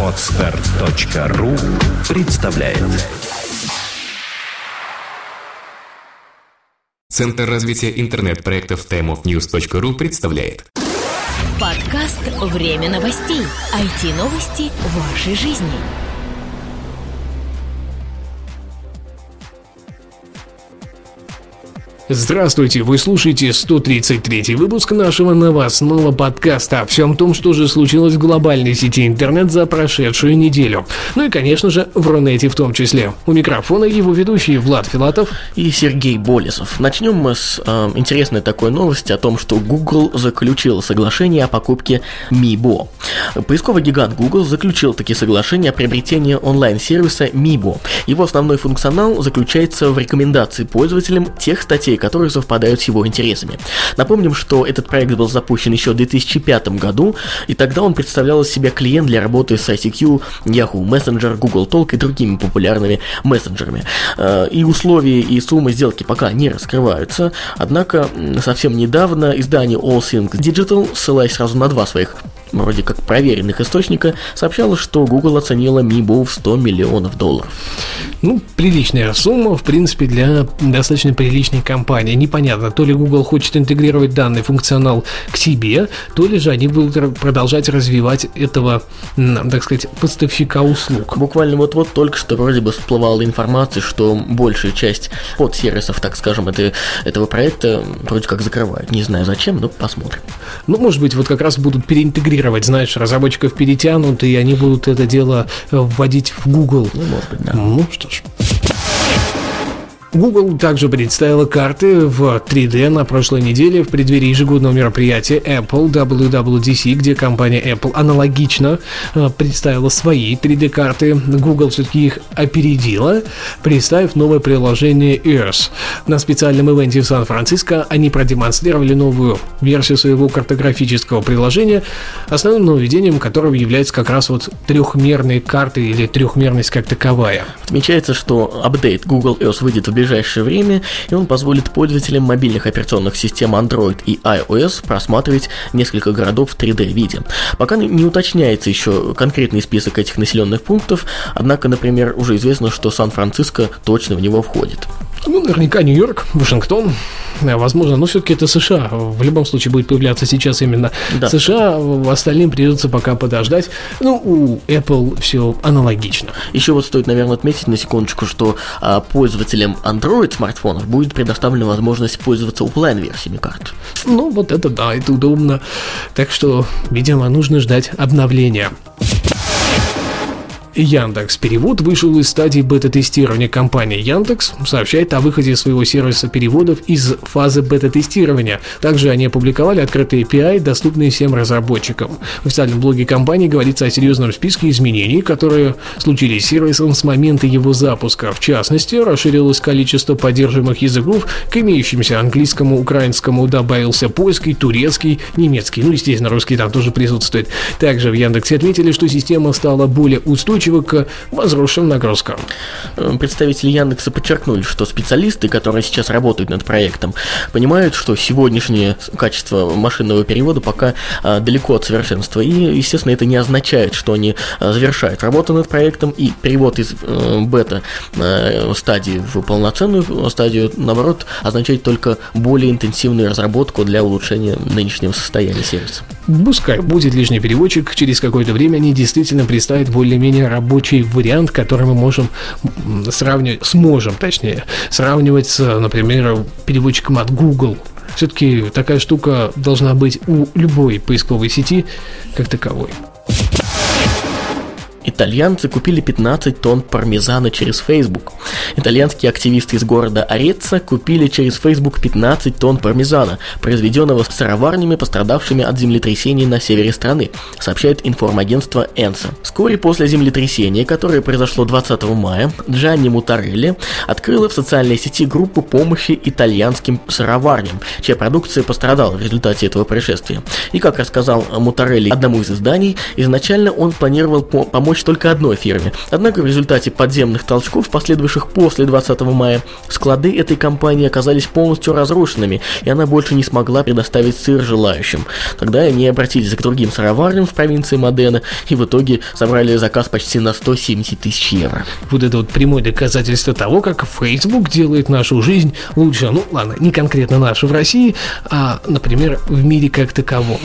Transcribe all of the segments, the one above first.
Отстар.ру представляет Центр развития интернет-проектов timeofnews.ru представляет Подкаст «Время новостей». IT-новости вашей жизни. Здравствуйте, вы слушаете 133 выпуск нашего новостного подкаста о всем том, что же случилось в глобальной сети интернет за прошедшую неделю. Ну и, конечно же, в Рунете в том числе. У микрофона его ведущие Влад Филатов и Сергей Болесов. Начнем мы с э, интересной такой новости о том, что Google заключил соглашение о покупке Mibo. Поисковый гигант Google заключил такие соглашения о приобретении онлайн-сервиса Mibo. Его основной функционал заключается в рекомендации пользователям тех статей, идей, которые совпадают с его интересами. Напомним, что этот проект был запущен еще в 2005 году, и тогда он представлял из себя клиент для работы с ICQ, Yahoo Messenger, Google Talk и другими популярными мессенджерами. Э, и условия и суммы сделки пока не раскрываются, однако совсем недавно издание All Things Digital, ссылаясь сразу на два своих вроде как проверенных источника, сообщало, что Google оценила Mibo в 100 миллионов долларов. Ну, приличная сумма, в принципе, для достаточно приличной компании. Непонятно, то ли Google хочет интегрировать данный функционал к себе, то ли же они будут продолжать развивать этого, так сказать, поставщика услуг. Буквально вот-вот только что вроде бы всплывала информация, что большая часть подсервисов, так скажем, это, этого проекта вроде как закрывают. Не знаю зачем, но посмотрим. Ну, может быть, вот как раз будут переинтегрировать, знаешь, разработчиков перетянут, и они будут это дело вводить в Google. Ну, может быть, да. Ну, что ж. Google также представила карты в 3D на прошлой неделе в преддверии ежегодного мероприятия Apple WWDC, где компания Apple аналогично э, представила свои 3D-карты. Google все-таки их опередила, представив новое приложение Earth. На специальном ивенте в Сан-Франциско они продемонстрировали новую версию своего картографического приложения, основным нововведением которого является как раз вот трехмерные карты или трехмерность как таковая. Отмечается, что апдейт Google Earth выйдет в ближайшее время, и он позволит пользователям мобильных операционных систем Android и iOS просматривать несколько городов в 3D-виде. Пока не уточняется еще конкретный список этих населенных пунктов, однако, например, уже известно, что Сан-Франциско точно в него входит. Ну, наверняка Нью-Йорк, Вашингтон, э, возможно, но все-таки это США. В любом случае будет появляться сейчас именно да. США, остальным придется пока подождать. Ну, у Apple все аналогично. Еще вот стоит, наверное, отметить на секундочку, что а, пользователям Android смартфонов будет предоставлена возможность пользоваться офлайн-версиями карт. Ну, вот это да, это удобно. Так что, видимо, нужно ждать обновления. Яндекс Перевод вышел из стадии бета-тестирования. Компания Яндекс сообщает о выходе своего сервиса переводов из фазы бета-тестирования. Также они опубликовали открытые API, доступные всем разработчикам. В официальном блоге компании говорится о серьезном списке изменений, которые случились с сервисом с момента его запуска. В частности, расширилось количество поддерживаемых языков к имеющимся английскому, украинскому, добавился польский, турецкий, немецкий. Ну, естественно, русский там тоже присутствует. Также в Яндексе отметили, что система стала более устойчивой устойчивы к возросшим нагрузкам. Э, представители Яндекса подчеркнули, что специалисты, которые сейчас работают над проектом, понимают, что сегодняшнее качество машинного перевода пока а, далеко от совершенства. И, естественно, это не означает, что они а, завершают работу над проектом и перевод из а, бета-стадии в полноценную стадию, наоборот, означает только более интенсивную разработку для улучшения нынешнего состояния сервиса. Пускай будет лишний переводчик, через какое-то время они действительно представят более-менее рабочий вариант, который мы можем сравнивать, сможем, точнее, сравнивать с, например, переводчиком от Google. Все-таки такая штука должна быть у любой поисковой сети как таковой. Итальянцы купили 15 тонн пармезана через Facebook. Итальянские активисты из города Ореца купили через Facebook 15 тонн пармезана, произведенного сыроварнями, пострадавшими от землетрясений на севере страны, сообщает информагентство Энса. Вскоре после землетрясения, которое произошло 20 мая, Джанни Мутарелли открыла в социальной сети группу помощи итальянским сыроварням, чья продукция пострадала в результате этого происшествия. И как рассказал Мутарелли одному из изданий, изначально он планировал помочь помочь только одной фирме. Однако в результате подземных толчков, последовавших после 20 мая, склады этой компании оказались полностью разрушенными, и она больше не смогла предоставить сыр желающим. Тогда они обратились к другим сыроварням в провинции Модена и в итоге собрали заказ почти на 170 тысяч евро. Вот это вот прямое доказательство того, как Facebook делает нашу жизнь лучше. Ну, ладно, не конкретно нашу в России, а, например, в мире как таковом.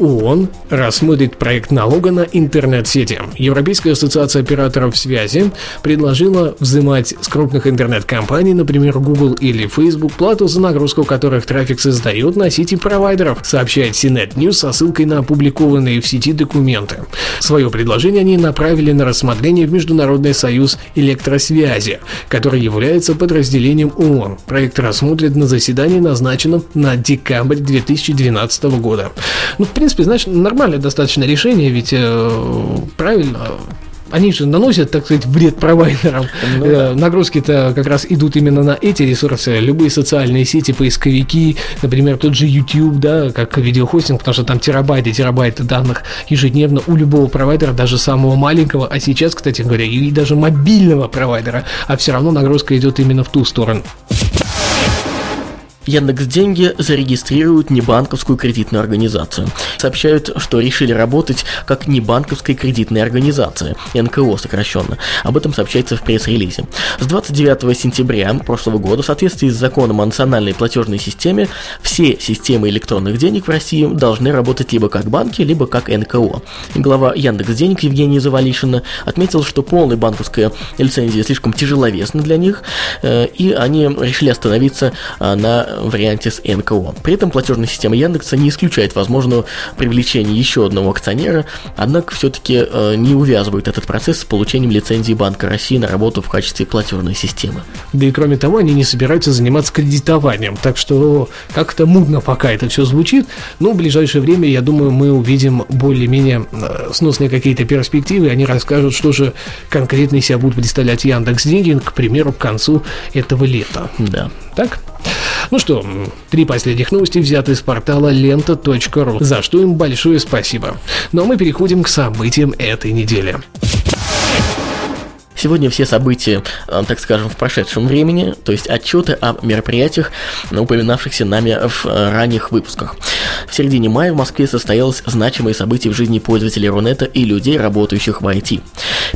ООН рассмотрит проект налога на интернет-сети. Европейская ассоциация операторов связи предложила взимать с крупных интернет-компаний, например, Google или Facebook, плату за нагрузку которых трафик создает на сети провайдеров, сообщает CNET News со ссылкой на опубликованные в сети документы. Свое предложение они направили на рассмотрение в Международный союз электросвязи, который является подразделением ООН. Проект рассмотрят на заседании, назначенном на декабрь 2012 года. Ну, в принципе, принципе, знаешь, нормальное достаточно решение, ведь э, правильно, они же наносят, так сказать, вред провайдерам. Ну, э, да. Нагрузки-то как раз идут именно на эти ресурсы. Любые социальные сети, поисковики, например, тот же YouTube, да, как видеохостинг, потому что там терабайты, терабайты данных ежедневно у любого провайдера, даже самого маленького, а сейчас, кстати говоря, и даже мобильного провайдера, а все равно нагрузка идет именно в ту сторону. Яндекс Деньги зарегистрируют небанковскую кредитную организацию. Сообщают, что решили работать как небанковская кредитная организация, НКО сокращенно. Об этом сообщается в пресс-релизе. С 29 сентября прошлого года в соответствии с законом о национальной платежной системе все системы электронных денег в России должны работать либо как банки, либо как НКО. Глава Яндекс Денег Евгения Завалишина отметил, что полная банковская лицензия слишком тяжеловесна для них, э, и они решили остановиться э, на варианте с НКО. При этом платежная система Яндекса не исключает возможного привлечения еще одного акционера, однако все-таки э, не увязывает этот процесс с получением лицензии Банка России на работу в качестве платежной системы. Да и кроме того, они не собираются заниматься кредитованием, так что как-то мудно пока это все звучит, но в ближайшее время, я думаю, мы увидим более-менее э, сносные какие-то перспективы, они расскажут, что же конкретно себя будут представлять Яндекс деньги, к примеру, к концу этого лета. Да. Так? Ну что, три последних новости взяты из портала лента.ру, за что им большое спасибо. Ну а мы переходим к событиям этой недели. Сегодня все события, э, так скажем, в прошедшем времени, то есть отчеты о мероприятиях, упоминавшихся нами в э, ранних выпусках. В середине мая в Москве состоялось значимое событие в жизни пользователей Рунета и людей, работающих в IT.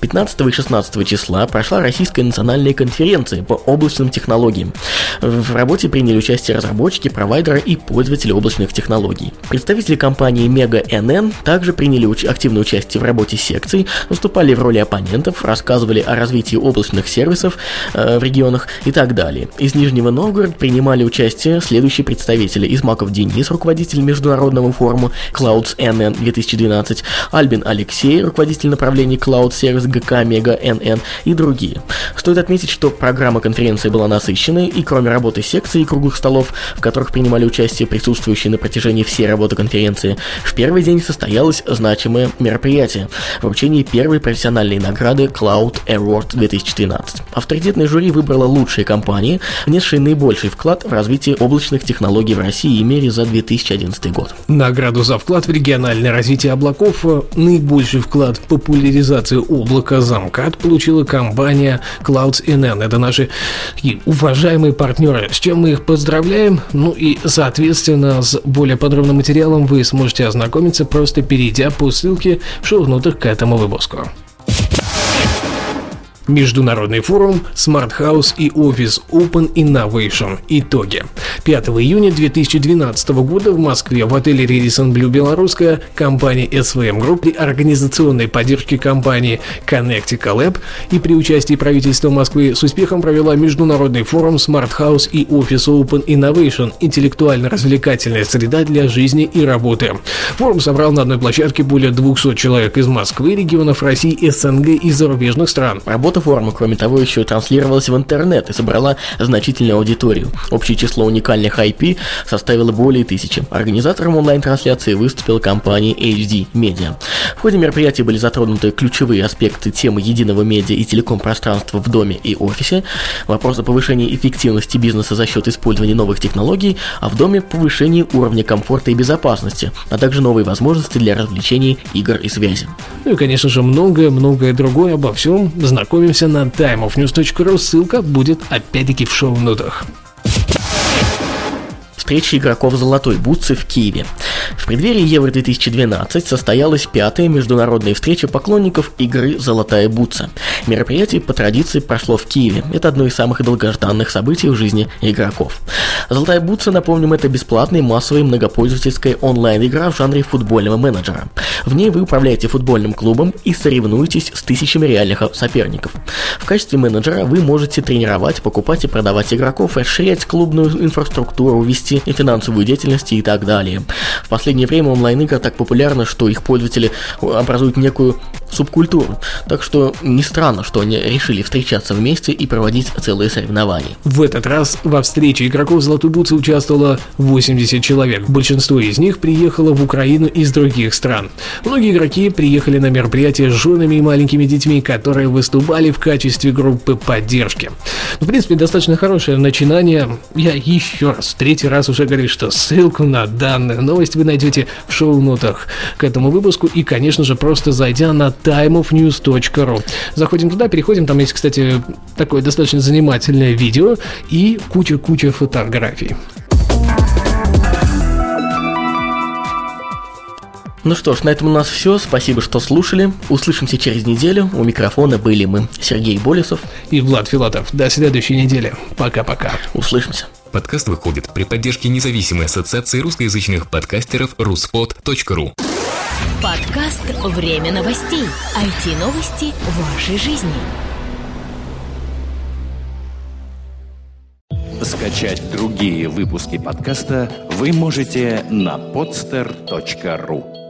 15 и 16 числа прошла Российская национальная конференция по облачным технологиям. В работе приняли участие разработчики, провайдеры и пользователи облачных технологий. Представители компании Mega NN также приняли уч- активное участие в работе секций, выступали в роли оппонентов, рассказывали развитии облачных сервисов э, в регионах и так далее. Из Нижнего Новгорода принимали участие следующие представители. Измаков Денис, руководитель международного форума Clouds NN 2012, Альбин Алексей, руководитель направления Cloud Service ГК Мега NN и другие. Стоит отметить, что программа конференции была насыщенной, и кроме работы секций и круглых столов, в которых принимали участие присутствующие на протяжении всей работы конференции, в первый день состоялось значимое мероприятие – вручение первой профессиональной награды Cloud Air Award 2013. Авторитетное жюри выбрало лучшие компании, внесшие наибольший вклад в развитие облачных технологий в России и мире за 2011 год. Награду за вклад в региональное развитие облаков, э, наибольший вклад в популяризацию облака замкат получила компания Clouds NN. Это наши уважаемые партнеры, с чем мы их поздравляем. Ну и, соответственно, с более подробным материалом вы сможете ознакомиться, просто перейдя по ссылке в шоу-нотах к этому выпуску. Международный форум Smart House и Office Open Innovation. Итоги. 5 июня 2012 года в Москве в отеле Radisson Blue Белорусская компания SVM Group при организационной поддержке компании Connectica Lab и при участии правительства Москвы с успехом провела Международный форум Smart House и Office Open Innovation – интеллектуально-развлекательная среда для жизни и работы. Форум собрал на одной площадке более 200 человек из Москвы, регионов России, СНГ и зарубежных стран. Работа Фотоформа, кроме того, еще транслировалась в интернет и собрала значительную аудиторию. Общее число уникальных IP составило более тысячи. Организатором онлайн-трансляции выступила компания HD Media. В ходе мероприятия были затронуты ключевые аспекты темы единого медиа и телеком-пространства в доме и офисе, вопросы повышения эффективности бизнеса за счет использования новых технологий, а в доме повышение уровня комфорта и безопасности, а также новые возможности для развлечений, игр и связи. Ну и, конечно же, многое-многое другое обо всем знакомимся на timeofnews.ru, ссылка будет опять-таки в шоу-нотах встречи игроков «Золотой бутсы» в Киеве. В преддверии Евро-2012 состоялась пятая международная встреча поклонников игры «Золотая бутса». Мероприятие по традиции прошло в Киеве. Это одно из самых долгожданных событий в жизни игроков. «Золотая бутса», напомним, это бесплатная массовая многопользовательская онлайн-игра в жанре футбольного менеджера. В ней вы управляете футбольным клубом и соревнуетесь с тысячами реальных соперников. В качестве менеджера вы можете тренировать, покупать и продавать игроков, расширять клубную инфраструктуру, вести деятельности, и финансовую деятельность и так далее. В последнее время онлайн-игры так популярны, что их пользователи образуют некую субкультуру. Так что не странно, что они решили встречаться вместе и проводить целые соревнования. В этот раз во встрече игроков Золотой Бутсы участвовало 80 человек. Большинство из них приехало в Украину из других стран. Многие игроки приехали на мероприятие с женами и маленькими детьми, которые выступали в качестве группы поддержки. В принципе, достаточно хорошее начинание. Я еще раз, третий раз уже говорю, что ссылку на данную новость вы найдете в шоу-нотах к этому выпуску и, конечно же, просто зайдя на timeofnews.ru. Заходим туда, переходим, там есть, кстати, такое достаточно занимательное видео и куча-куча фотографий. Ну что ж, на этом у нас все. Спасибо, что слушали. Услышимся через неделю. У микрофона были мы, Сергей Болесов и Влад Филатов. До следующей недели. Пока-пока. Услышимся. Подкаст выходит при поддержке независимой ассоциации русскоязычных подкастеров ruspod.ru. Подкаст «Время новостей». IT-новости вашей жизни. Скачать другие выпуски подкаста вы можете на podster.ru